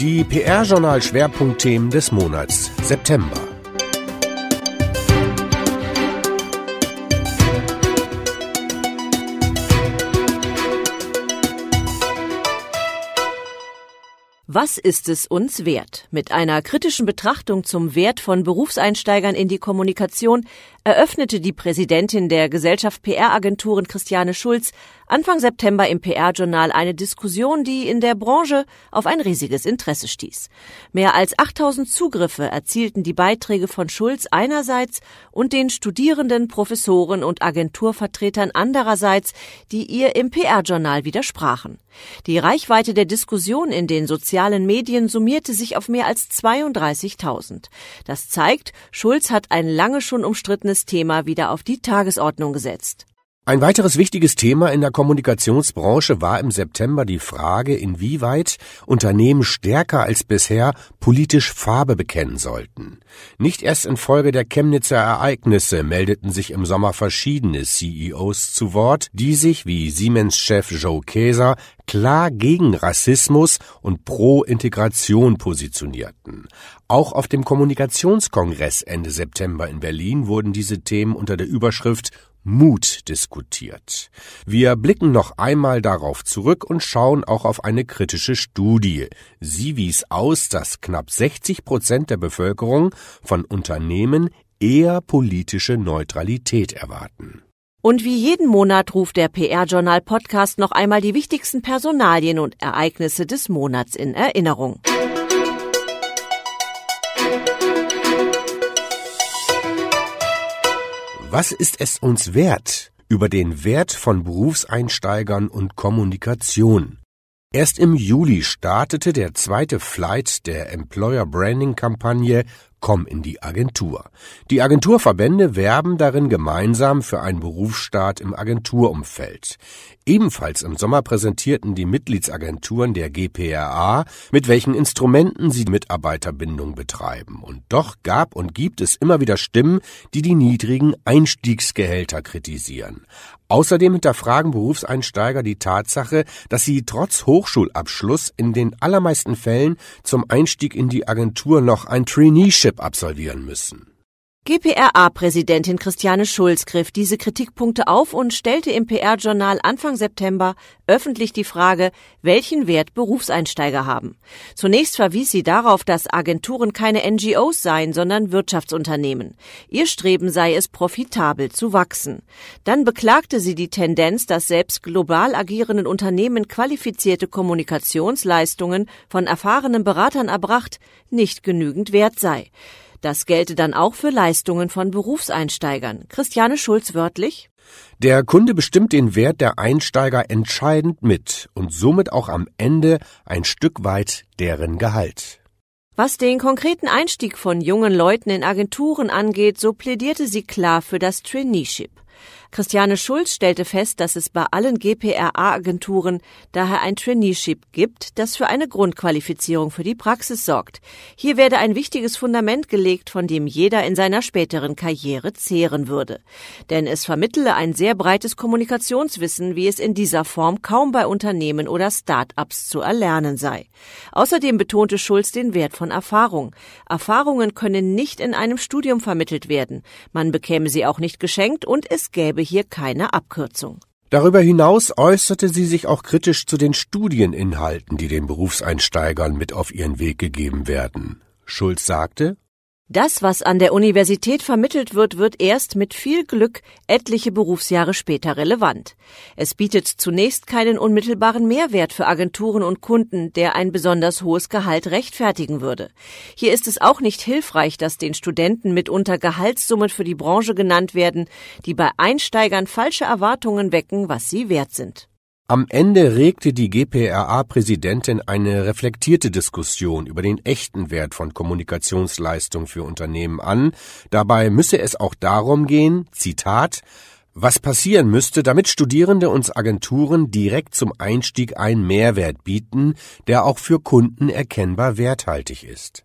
Die PR-Journal-Schwerpunktthemen des Monats September. Was ist es uns wert? Mit einer kritischen Betrachtung zum Wert von Berufseinsteigern in die Kommunikation eröffnete die Präsidentin der Gesellschaft PR-Agenturen Christiane Schulz Anfang September im PR-Journal eine Diskussion, die in der Branche auf ein riesiges Interesse stieß. Mehr als 8000 Zugriffe erzielten die Beiträge von Schulz einerseits und den Studierenden, Professoren und Agenturvertretern andererseits, die ihr im PR-Journal widersprachen. Die Reichweite der Diskussion in den sozialen Medien summierte sich auf mehr als 32.000. Das zeigt, Schulz hat ein lange schon umstrittenes Thema wieder auf die Tagesordnung gesetzt. Ein weiteres wichtiges Thema in der Kommunikationsbranche war im September die Frage, inwieweit Unternehmen stärker als bisher politisch Farbe bekennen sollten. Nicht erst infolge der Chemnitzer Ereignisse meldeten sich im Sommer verschiedene CEOs zu Wort, die sich wie Siemens-Chef Joe Käser klar gegen Rassismus und pro Integration positionierten. Auch auf dem Kommunikationskongress Ende September in Berlin wurden diese Themen unter der Überschrift Mut diskutiert. Wir blicken noch einmal darauf zurück und schauen auch auf eine kritische Studie. Sie wies aus, dass knapp 60 Prozent der Bevölkerung von Unternehmen eher politische Neutralität erwarten. Und wie jeden Monat ruft der PR-Journal Podcast noch einmal die wichtigsten Personalien und Ereignisse des Monats in Erinnerung. Was ist es uns wert über den Wert von Berufseinsteigern und Kommunikation? Erst im Juli startete der zweite Flight der Employer Branding Kampagne Komm in die Agentur. Die Agenturverbände werben darin gemeinsam für einen Berufsstaat im Agenturumfeld. Ebenfalls im Sommer präsentierten die Mitgliedsagenturen der GPRA, mit welchen Instrumenten sie Mitarbeiterbindung betreiben. Und doch gab und gibt es immer wieder Stimmen, die die niedrigen Einstiegsgehälter kritisieren. Außerdem hinterfragen Berufseinsteiger die Tatsache, dass sie trotz Hochschulabschluss in den allermeisten Fällen zum Einstieg in die Agentur noch ein Traineeship absolvieren müssen. GPRA-Präsidentin Christiane Schulz griff diese Kritikpunkte auf und stellte im PR-Journal Anfang September öffentlich die Frage, welchen Wert Berufseinsteiger haben. Zunächst verwies sie darauf, dass Agenturen keine NGOs seien, sondern Wirtschaftsunternehmen. Ihr Streben sei es, profitabel zu wachsen. Dann beklagte sie die Tendenz, dass selbst global agierenden Unternehmen qualifizierte Kommunikationsleistungen von erfahrenen Beratern erbracht, nicht genügend wert sei. Das gelte dann auch für Leistungen von Berufseinsteigern. Christiane Schulz wörtlich. Der Kunde bestimmt den Wert der Einsteiger entscheidend mit und somit auch am Ende ein Stück weit deren Gehalt. Was den konkreten Einstieg von jungen Leuten in Agenturen angeht, so plädierte sie klar für das Traineeship. Christiane Schulz stellte fest, dass es bei allen GPRA-Agenturen daher ein Traineeship gibt, das für eine Grundqualifizierung für die Praxis sorgt. Hier werde ein wichtiges Fundament gelegt, von dem jeder in seiner späteren Karriere zehren würde. Denn es vermittele ein sehr breites Kommunikationswissen, wie es in dieser Form kaum bei Unternehmen oder Start-ups zu erlernen sei. Außerdem betonte Schulz den Wert von Erfahrung. Erfahrungen können nicht in einem Studium vermittelt werden. Man bekäme sie auch nicht geschenkt und es gäbe hier keine Abkürzung. Darüber hinaus äußerte sie sich auch kritisch zu den Studieninhalten, die den Berufseinsteigern mit auf ihren Weg gegeben werden. Schulz sagte, das, was an der Universität vermittelt wird, wird erst mit viel Glück etliche Berufsjahre später relevant. Es bietet zunächst keinen unmittelbaren Mehrwert für Agenturen und Kunden, der ein besonders hohes Gehalt rechtfertigen würde. Hier ist es auch nicht hilfreich, dass den Studenten mitunter Gehaltssummen für die Branche genannt werden, die bei Einsteigern falsche Erwartungen wecken, was sie wert sind. Am Ende regte die GPRA-Präsidentin eine reflektierte Diskussion über den echten Wert von Kommunikationsleistung für Unternehmen an. Dabei müsse es auch darum gehen, Zitat, was passieren müsste, damit Studierende uns Agenturen direkt zum Einstieg einen Mehrwert bieten, der auch für Kunden erkennbar werthaltig ist.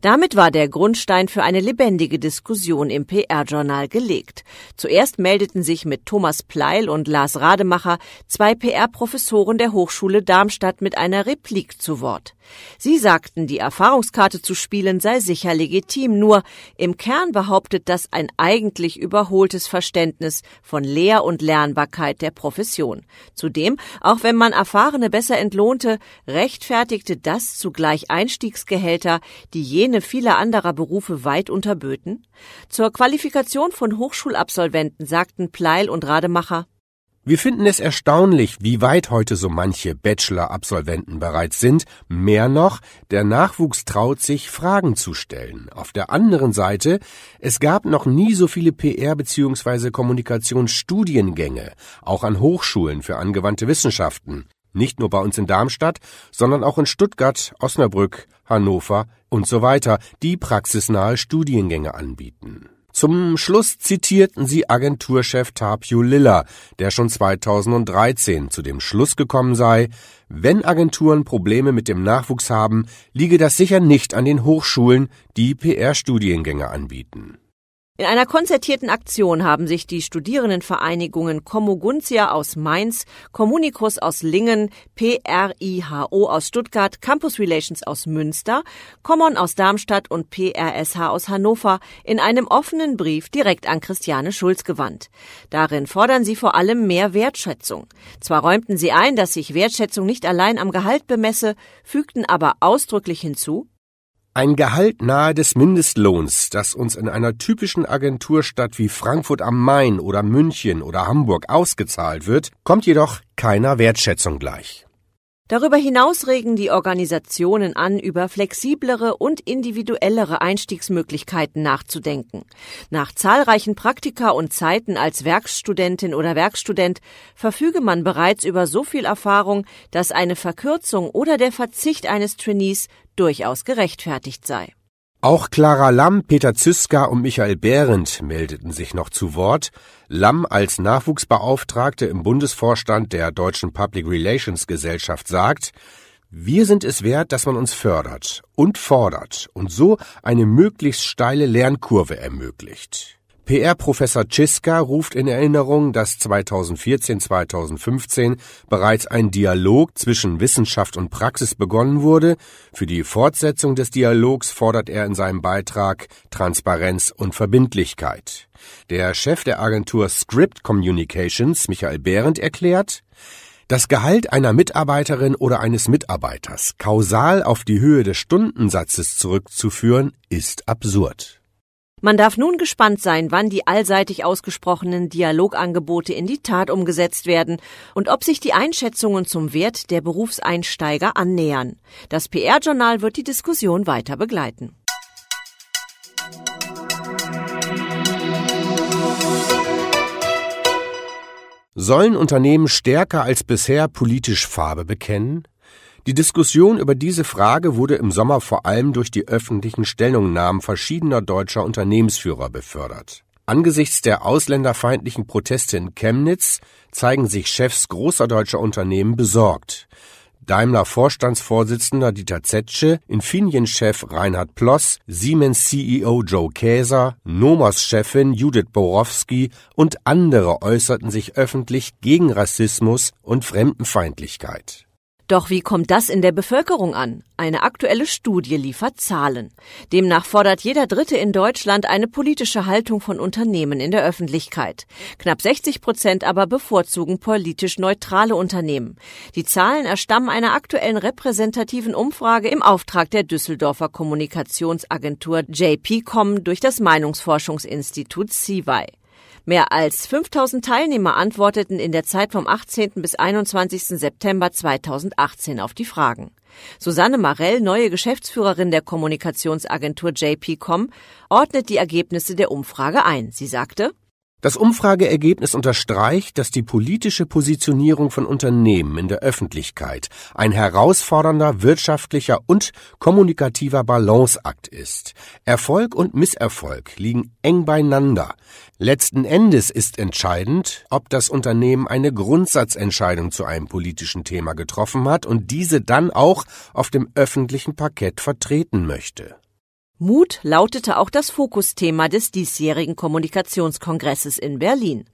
Damit war der Grundstein für eine lebendige Diskussion im PR-Journal gelegt. Zuerst meldeten sich mit Thomas Pleil und Lars Rademacher zwei PR-Professoren der Hochschule Darmstadt mit einer Replik zu Wort. Sie sagten, die Erfahrungskarte zu spielen sei sicher legitim, nur im Kern behauptet das ein eigentlich überholtes Verständnis von Lehr- und Lernbarkeit der Profession. Zudem, auch wenn man Erfahrene besser entlohnte, rechtfertigte das zugleich Einstiegsgehälter, die jene vieler anderer Berufe weit unterböten? Zur Qualifikation von Hochschulabsolventen sagten Pleil und Rademacher, wir finden es erstaunlich, wie weit heute so manche Bachelor-Absolventen bereits sind. Mehr noch, der Nachwuchs traut sich, Fragen zu stellen. Auf der anderen Seite, es gab noch nie so viele PR- bzw. Kommunikationsstudiengänge, auch an Hochschulen für angewandte Wissenschaften. Nicht nur bei uns in Darmstadt, sondern auch in Stuttgart, Osnabrück, Hannover und so weiter, die praxisnahe Studiengänge anbieten. Zum Schluss zitierten sie Agenturchef Tapio Lilla, der schon 2013 zu dem Schluss gekommen sei, wenn Agenturen Probleme mit dem Nachwuchs haben, liege das sicher nicht an den Hochschulen, die PR-Studiengänge anbieten. In einer konzertierten Aktion haben sich die Studierendenvereinigungen Commuguntia aus Mainz, Communicus aus Lingen, PRIHO aus Stuttgart, Campus Relations aus Münster, Common aus Darmstadt und PRSH aus Hannover in einem offenen Brief direkt an Christiane Schulz gewandt. Darin fordern sie vor allem mehr Wertschätzung. Zwar räumten sie ein, dass sich Wertschätzung nicht allein am Gehalt bemesse, fügten aber ausdrücklich hinzu, ein Gehalt nahe des Mindestlohns, das uns in einer typischen Agenturstadt wie Frankfurt am Main oder München oder Hamburg ausgezahlt wird, kommt jedoch keiner Wertschätzung gleich. Darüber hinaus regen die Organisationen an, über flexiblere und individuellere Einstiegsmöglichkeiten nachzudenken. Nach zahlreichen Praktika und Zeiten als Werkstudentin oder Werkstudent verfüge man bereits über so viel Erfahrung, dass eine Verkürzung oder der Verzicht eines Trainees durchaus gerechtfertigt sei. Auch Clara Lamm, Peter Züska und Michael Behrendt meldeten sich noch zu Wort. Lamm als Nachwuchsbeauftragte im Bundesvorstand der Deutschen Public Relations Gesellschaft sagt, wir sind es wert, dass man uns fördert und fordert und so eine möglichst steile Lernkurve ermöglicht. PR-Professor Ciska ruft in Erinnerung, dass 2014-2015 bereits ein Dialog zwischen Wissenschaft und Praxis begonnen wurde. Für die Fortsetzung des Dialogs fordert er in seinem Beitrag Transparenz und Verbindlichkeit. Der Chef der Agentur Script Communications, Michael Behrendt, erklärt, das Gehalt einer Mitarbeiterin oder eines Mitarbeiters kausal auf die Höhe des Stundensatzes zurückzuführen, ist absurd. Man darf nun gespannt sein, wann die allseitig ausgesprochenen Dialogangebote in die Tat umgesetzt werden und ob sich die Einschätzungen zum Wert der Berufseinsteiger annähern. Das PR-Journal wird die Diskussion weiter begleiten. Sollen Unternehmen stärker als bisher politisch Farbe bekennen? Die Diskussion über diese Frage wurde im Sommer vor allem durch die öffentlichen Stellungnahmen verschiedener deutscher Unternehmensführer befördert. Angesichts der ausländerfeindlichen Proteste in Chemnitz zeigen sich Chefs großer deutscher Unternehmen besorgt. Daimler Vorstandsvorsitzender Dieter Zetsche, Infineon-Chef Reinhard Ploss, Siemens CEO Joe Käser, Nomos Chefin Judith Borowski und andere äußerten sich öffentlich gegen Rassismus und Fremdenfeindlichkeit. Doch wie kommt das in der Bevölkerung an? Eine aktuelle Studie liefert Zahlen. Demnach fordert jeder Dritte in Deutschland eine politische Haltung von Unternehmen in der Öffentlichkeit. Knapp 60 Prozent aber bevorzugen politisch neutrale Unternehmen. Die Zahlen erstammen einer aktuellen repräsentativen Umfrage im Auftrag der Düsseldorfer Kommunikationsagentur JPCom durch das Meinungsforschungsinstitut CIVI. Mehr als 5000 Teilnehmer antworteten in der Zeit vom 18. bis 21. September 2018 auf die Fragen. Susanne Marell, neue Geschäftsführerin der Kommunikationsagentur JPCom, ordnet die Ergebnisse der Umfrage ein. Sie sagte, das Umfrageergebnis unterstreicht, dass die politische Positionierung von Unternehmen in der Öffentlichkeit ein herausfordernder wirtschaftlicher und kommunikativer Balanceakt ist. Erfolg und Misserfolg liegen eng beieinander. Letzten Endes ist entscheidend, ob das Unternehmen eine Grundsatzentscheidung zu einem politischen Thema getroffen hat und diese dann auch auf dem öffentlichen Parkett vertreten möchte. Mut lautete auch das Fokusthema des diesjährigen Kommunikationskongresses in Berlin.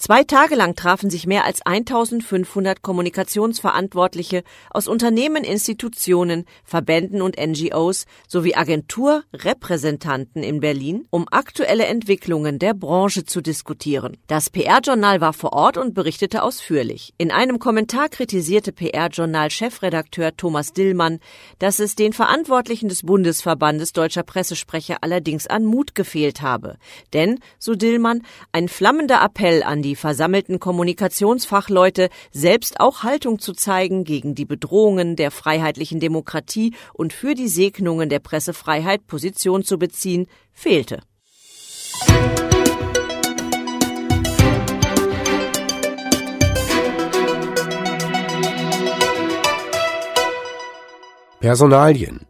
Zwei Tage lang trafen sich mehr als 1500 Kommunikationsverantwortliche aus Unternehmen, Institutionen, Verbänden und NGOs sowie Agenturrepräsentanten in Berlin, um aktuelle Entwicklungen der Branche zu diskutieren. Das PR-Journal war vor Ort und berichtete ausführlich. In einem Kommentar kritisierte PR-Journal-Chefredakteur Thomas Dillmann, dass es den Verantwortlichen des Bundesverbandes deutscher Pressesprecher allerdings an Mut gefehlt habe. Denn, so Dillmann, ein flammender Appell an die die versammelten Kommunikationsfachleute, selbst auch Haltung zu zeigen gegen die Bedrohungen der freiheitlichen Demokratie und für die Segnungen der Pressefreiheit Position zu beziehen, fehlte. Personalien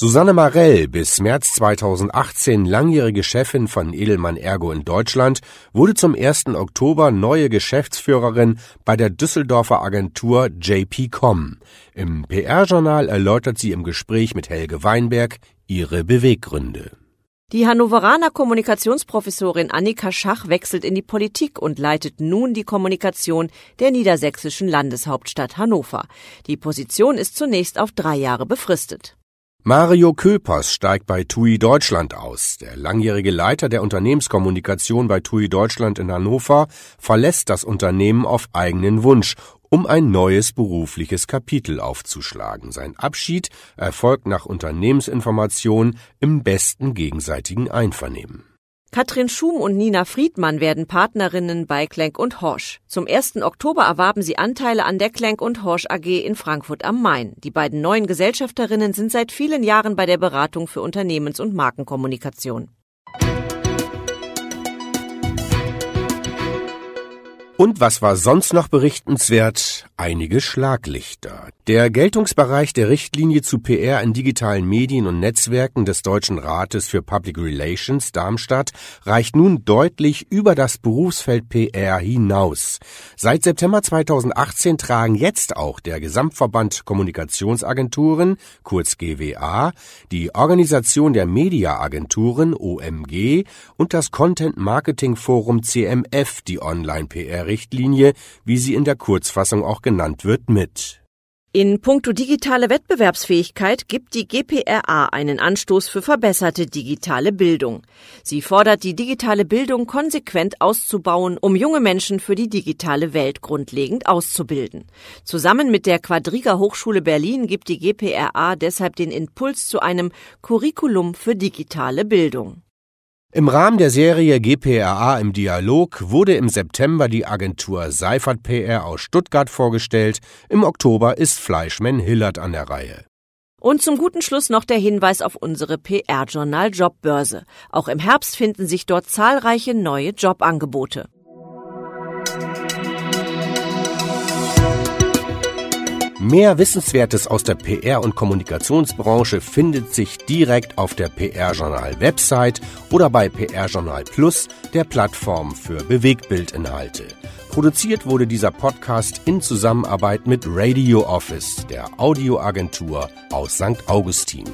Susanne Marell, bis März 2018 langjährige Chefin von Edelmann Ergo in Deutschland, wurde zum 1. Oktober neue Geschäftsführerin bei der Düsseldorfer Agentur JP.com. Im PR-Journal erläutert sie im Gespräch mit Helge Weinberg ihre Beweggründe. Die Hannoveraner Kommunikationsprofessorin Annika Schach wechselt in die Politik und leitet nun die Kommunikation der niedersächsischen Landeshauptstadt Hannover. Die Position ist zunächst auf drei Jahre befristet. Mario Köpers steigt bei TUI Deutschland aus. Der langjährige Leiter der Unternehmenskommunikation bei TUI Deutschland in Hannover verlässt das Unternehmen auf eigenen Wunsch, um ein neues berufliches Kapitel aufzuschlagen. Sein Abschied erfolgt nach Unternehmensinformation im besten gegenseitigen Einvernehmen. Katrin Schum und Nina Friedmann werden Partnerinnen bei Klenk und Horsch. Zum 1. Oktober erwarben sie Anteile an der Klenk und Horsch AG in Frankfurt am Main. Die beiden neuen Gesellschafterinnen sind seit vielen Jahren bei der Beratung für Unternehmens- und Markenkommunikation. Und was war sonst noch berichtenswert? Einige Schlaglichter. Der Geltungsbereich der Richtlinie zu PR in digitalen Medien und Netzwerken des Deutschen Rates für Public Relations Darmstadt reicht nun deutlich über das Berufsfeld PR hinaus. Seit September 2018 tragen jetzt auch der Gesamtverband Kommunikationsagenturen, kurz GWA, die Organisation der Mediaagenturen, OMG, und das Content Marketing Forum CMF die Online-PR Richtlinie, wie sie in der Kurzfassung auch genannt wird, mit. In puncto digitale Wettbewerbsfähigkeit gibt die GPRA einen Anstoß für verbesserte digitale Bildung. Sie fordert die digitale Bildung konsequent auszubauen, um junge Menschen für die digitale Welt grundlegend auszubilden. Zusammen mit der Quadriga Hochschule Berlin gibt die GPRA deshalb den Impuls zu einem Curriculum für digitale Bildung. Im Rahmen der Serie GPRA im Dialog wurde im September die Agentur Seifert PR aus Stuttgart vorgestellt. Im Oktober ist Fleischmann Hillert an der Reihe. Und zum guten Schluss noch der Hinweis auf unsere PR-Journal Jobbörse. Auch im Herbst finden sich dort zahlreiche neue Jobangebote. Mehr Wissenswertes aus der PR- und Kommunikationsbranche findet sich direkt auf der PR-Journal-Website oder bei PR-Journal Plus, der Plattform für Bewegtbildinhalte. Produziert wurde dieser Podcast in Zusammenarbeit mit Radio Office, der Audioagentur aus St. Augustin.